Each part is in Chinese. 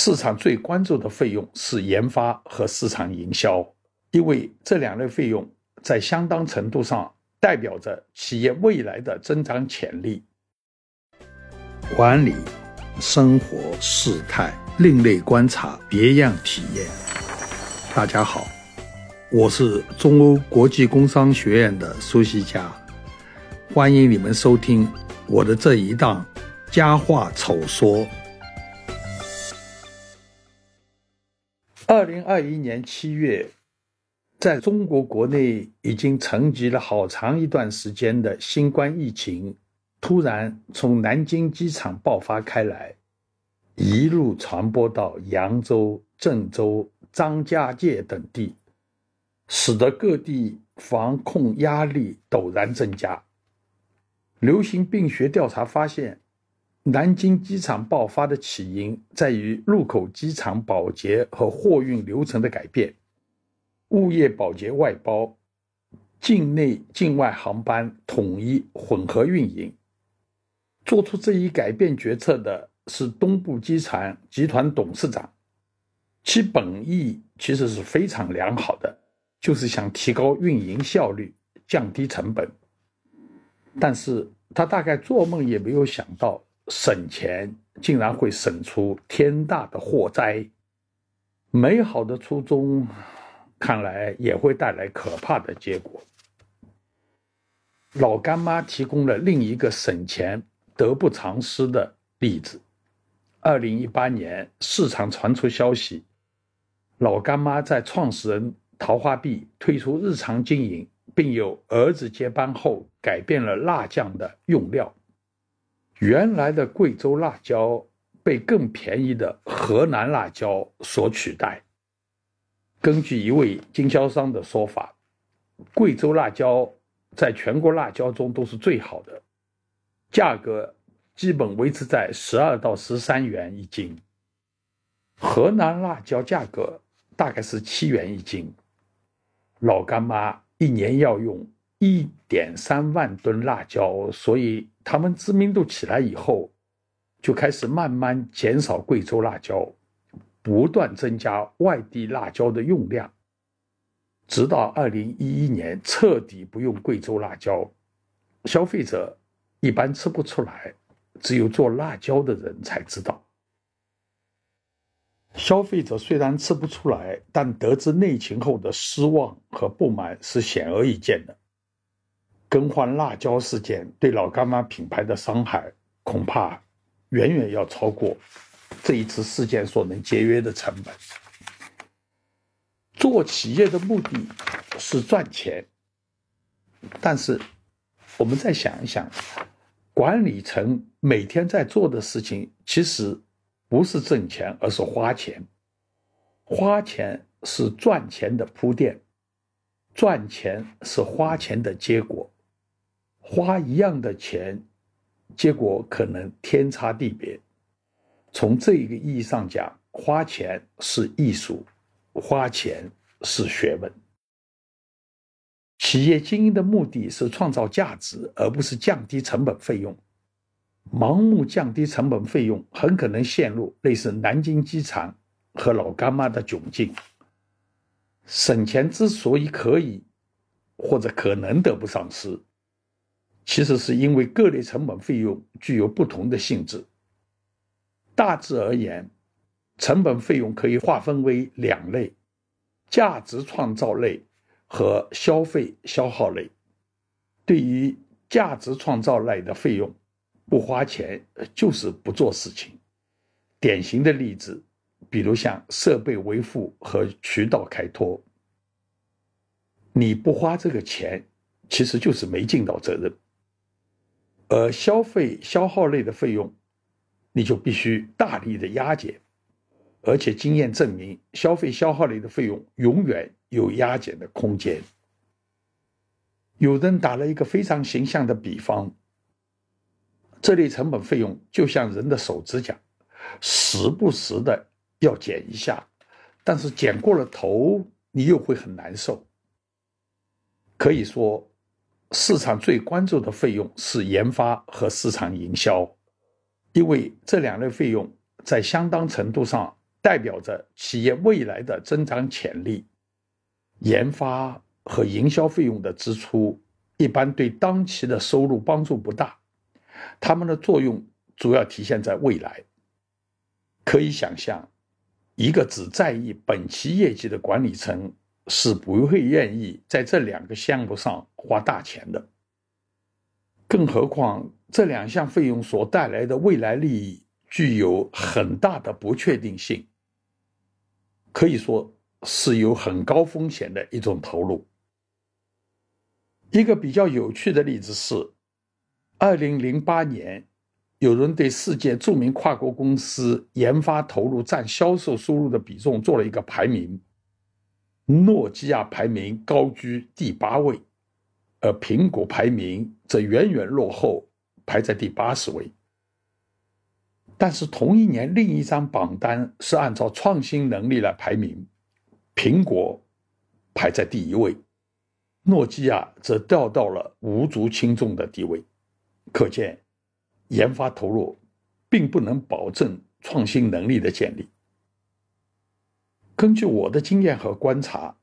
市场最关注的费用是研发和市场营销，因为这两类费用在相当程度上代表着企业未来的增长潜力。管理、生活、事态、另类观察、别样体验。大家好，我是中欧国际工商学院的苏西佳，欢迎你们收听我的这一档《佳话丑说》。二零二一年七月，在中国国内已经沉寂了好长一段时间的新冠疫情，突然从南京机场爆发开来，一路传播到扬州、郑州、张家界等地，使得各地防控压力陡然增加。流行病学调查发现。南京机场爆发的起因在于入口机场保洁和货运流程的改变，物业保洁外包，境内境外航班统一混合运营。做出这一改变决策的是东部机场集团董事长，其本意其实是非常良好的，就是想提高运营效率，降低成本。但是他大概做梦也没有想到。省钱竟然会省出天大的祸灾，美好的初衷看来也会带来可怕的结果。老干妈提供了另一个省钱得不偿失的例子。二零一八年，市场传出消息，老干妈在创始人陶华碧退出日常经营，并由儿子接班后，改变了辣酱的用料。原来的贵州辣椒被更便宜的河南辣椒所取代。根据一位经销商的说法，贵州辣椒在全国辣椒中都是最好的，价格基本维持在十二到十三元一斤。河南辣椒价格大概是七元一斤。老干妈一年要用一点三万吨辣椒，所以。他们知名度起来以后，就开始慢慢减少贵州辣椒，不断增加外地辣椒的用量，直到二零一一年彻底不用贵州辣椒，消费者一般吃不出来，只有做辣椒的人才知道。消费者虽然吃不出来，但得知内情后的失望和不满是显而易见的。更换辣椒事件对老干妈品牌的伤害，恐怕远远要超过这一次事件所能节约的成本。做企业的目的是赚钱，但是我们再想一想，管理层每天在做的事情，其实不是挣钱，而是花钱。花钱是赚钱的铺垫，赚钱是花钱的结果。花一样的钱，结果可能天差地别。从这一个意义上讲，花钱是艺术，花钱是学问。企业经营的目的是创造价值，而不是降低成本费用。盲目降低成本费用，很可能陷入类似南京机场和老干妈的窘境。省钱之所以可以或者可能得不偿失。其实是因为各类成本费用具有不同的性质。大致而言，成本费用可以划分为两类：价值创造类和消费消耗类。对于价值创造类的费用，不花钱就是不做事情。典型的例子，比如像设备维护和渠道开拓，你不花这个钱，其实就是没尽到责任。而消费消耗类的费用，你就必须大力的压减，而且经验证明，消费消耗类的费用永远有压减的空间。有人打了一个非常形象的比方，这类成本费用就像人的手指甲，时不时的要剪一下，但是剪过了头，你又会很难受。可以说。市场最关注的费用是研发和市场营销，因为这两类费用在相当程度上代表着企业未来的增长潜力。研发和营销费用的支出一般对当期的收入帮助不大，它们的作用主要体现在未来。可以想象，一个只在意本期业绩的管理层是不会愿意在这两个项目上花大钱的。更何况，这两项费用所带来的未来利益具有很大的不确定性，可以说。是有很高风险的一种投入。一个比较有趣的例子是，二零零八年，有人对世界著名跨国公司研发投入占销售收入的比重做了一个排名，诺基亚排名高居第八位，而苹果排名则远远落后，排在第八十位。但是同一年，另一张榜单是按照创新能力来排名。苹果排在第一位，诺基亚则掉到了无足轻重的地位。可见，研发投入并不能保证创新能力的建立。根据我的经验和观察，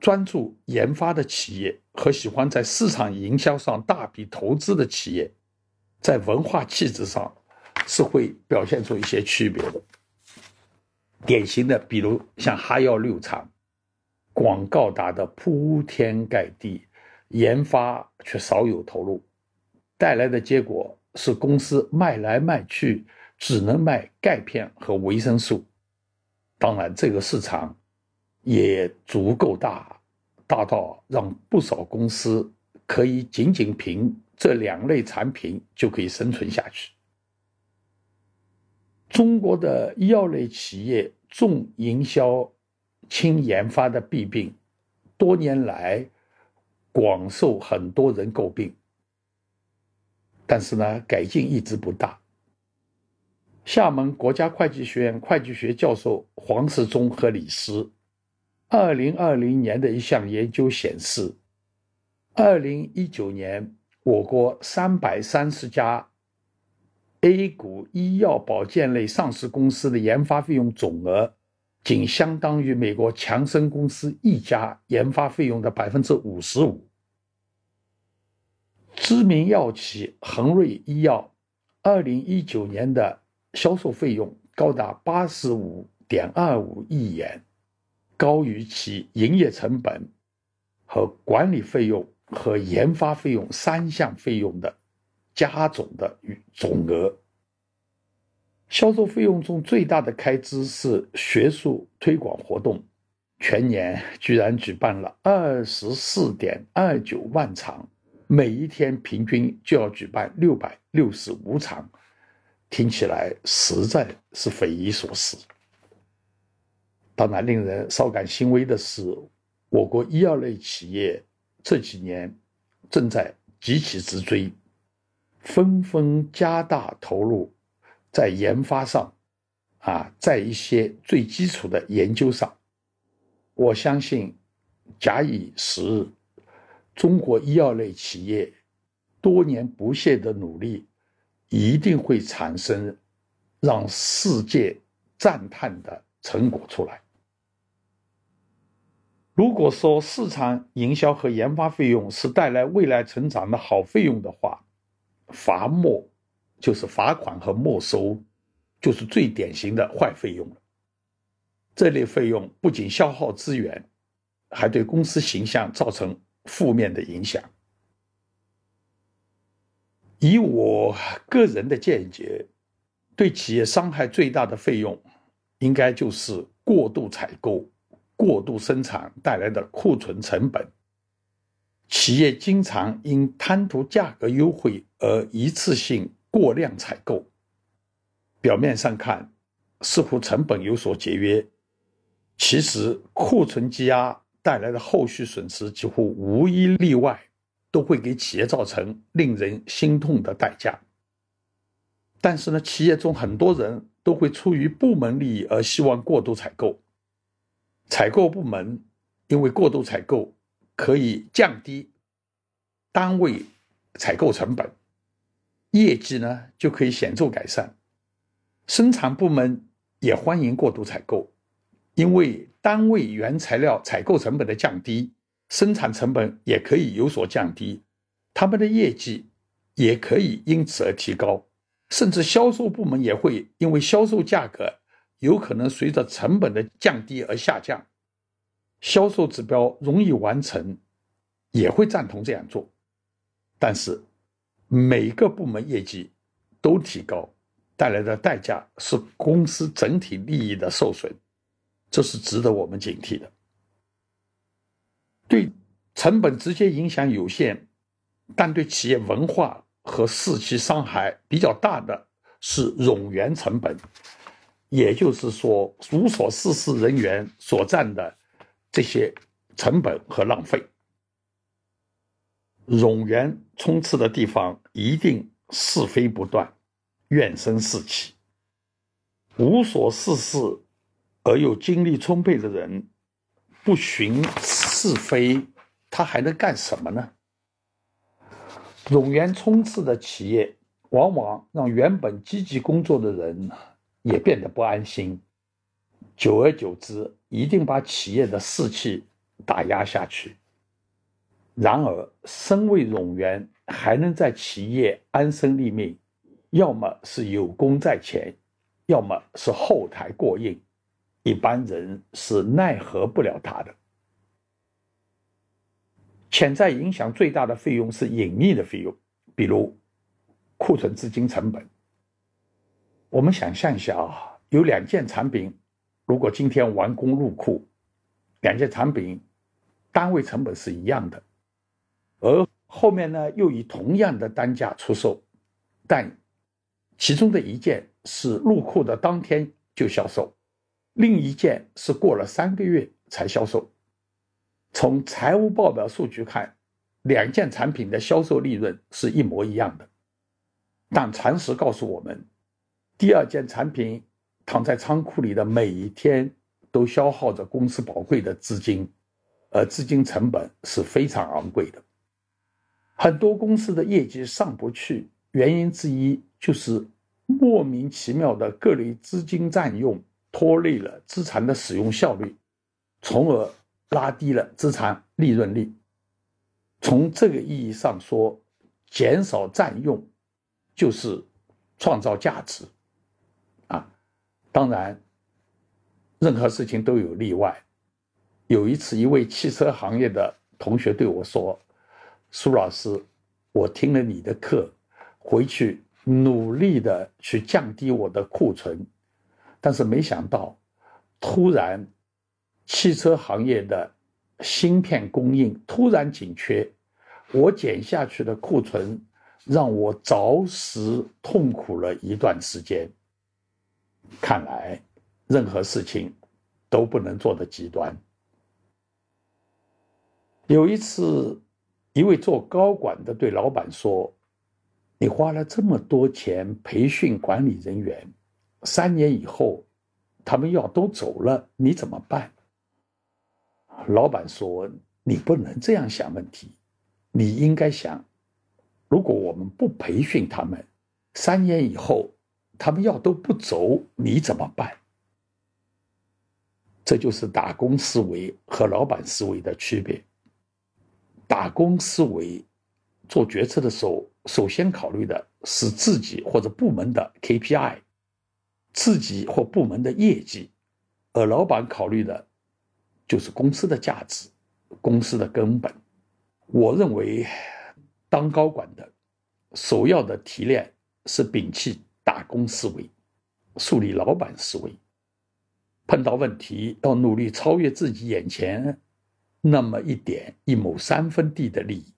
专注研发的企业和喜欢在市场营销上大笔投资的企业，在文化气质上是会表现出一些区别的。典型的，比如像哈药六厂。广告打得铺天盖地，研发却少有投入，带来的结果是公司卖来卖去只能卖钙片和维生素。当然，这个市场也足够大，大到让不少公司可以仅仅凭这两类产品就可以生存下去。中国的医药类企业重营销。轻研发的弊病，多年来广受很多人诟病。但是呢，改进一直不大。厦门国家会计学院会计学教授黄世忠和李斯，二零二零年的一项研究显示，二零一九年我国三百三十家 A 股医药保健类上市公司的研发费用总额。仅相当于美国强生公司一家研发费用的百分之五十五。知名药企恒瑞医药，二零一九年的销售费用高达八十五点二五亿元，高于其营业成本和管理费用和研发费用三项费用的加总的总额。销售费用中最大的开支是学术推广活动，全年居然举办了二十四点二九万场，每一天平均就要举办六百六十五场，听起来实在是匪夷所思。当然，令人稍感欣慰的是，我国医药类企业这几年正在急起直追，纷纷加大投入。在研发上，啊，在一些最基础的研究上，我相信，假以时日，中国医药类企业多年不懈的努力，一定会产生让世界赞叹的成果出来。如果说市场营销和研发费用是带来未来成长的好费用的话，罚没。就是罚款和没收，就是最典型的坏费用了。这类费用不仅消耗资源，还对公司形象造成负面的影响。以我个人的见解，对企业伤害最大的费用，应该就是过度采购、过度生产带来的库存成本。企业经常因贪图价格优惠而一次性。过量采购，表面上看似乎成本有所节约，其实库存积压带来的后续损失几乎无一例外都会给企业造成令人心痛的代价。但是呢，企业中很多人都会出于部门利益而希望过度采购，采购部门因为过度采购可以降低单位采购成本。业绩呢就可以显著改善，生产部门也欢迎过度采购，因为单位原材料采购成本的降低，生产成本也可以有所降低，他们的业绩也可以因此而提高，甚至销售部门也会因为销售价格有可能随着成本的降低而下降，销售指标容易完成，也会赞同这样做。但是每个部门业绩都提高。带来的代价是公司整体利益的受损，这是值得我们警惕的。对成本直接影响有限，但对企业文化和士气伤害比较大的是冗员成本，也就是说无所事事人员所占的这些成本和浪费。冗员充斥的地方，一定是非不断。怨声四起，无所事事而又精力充沛的人，不寻是非，他还能干什么呢？冗员充斥的企业，往往让原本积极工作的人也变得不安心，久而久之，一定把企业的士气打压下去。然而，身为冗员，还能在企业安身立命。要么是有功在前，要么是后台过硬，一般人是奈何不了他的。潜在影响最大的费用是隐秘的费用，比如库存资金成本。我们想象一下啊，有两件产品，如果今天完工入库，两件产品单位成本是一样的，而后面呢又以同样的单价出售，但其中的一件是入库的当天就销售，另一件是过了三个月才销售。从财务报表数据看，两件产品的销售利润是一模一样的，但常识告诉我们，第二件产品躺在仓库里的每一天都消耗着公司宝贵的资金，而资金成本是非常昂贵的。很多公司的业绩上不去，原因之一。就是莫名其妙的各类资金占用，拖累了资产的使用效率，从而拉低了资产利润率。从这个意义上说，减少占用就是创造价值。啊，当然，任何事情都有例外。有一次，一位汽车行业的同学对我说：“苏老师，我听了你的课，回去。”努力的去降低我的库存，但是没想到，突然，汽车行业的芯片供应突然紧缺，我减下去的库存让我着实痛苦了一段时间。看来，任何事情都不能做的极端。有一次，一位做高管的对老板说。你花了这么多钱培训管理人员，三年以后，他们要都走了，你怎么办？老板说：“你不能这样想问题，你应该想，如果我们不培训他们，三年以后他们要都不走，你怎么办？”这就是打工思维和老板思维的区别。打工思维做决策的时候。首先考虑的是自己或者部门的 KPI，自己或部门的业绩，而老板考虑的，就是公司的价值，公司的根本。我认为，当高管的，首要的提炼是摒弃打工思维，树立老板思维。碰到问题要努力超越自己眼前那么一点一亩三分地的利益。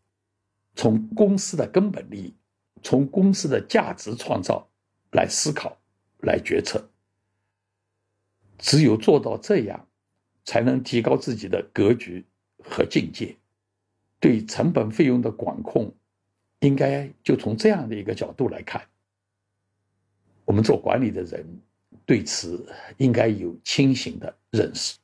从公司的根本利益，从公司的价值创造来思考、来决策。只有做到这样，才能提高自己的格局和境界。对成本费用的管控，应该就从这样的一个角度来看。我们做管理的人，对此应该有清醒的认识。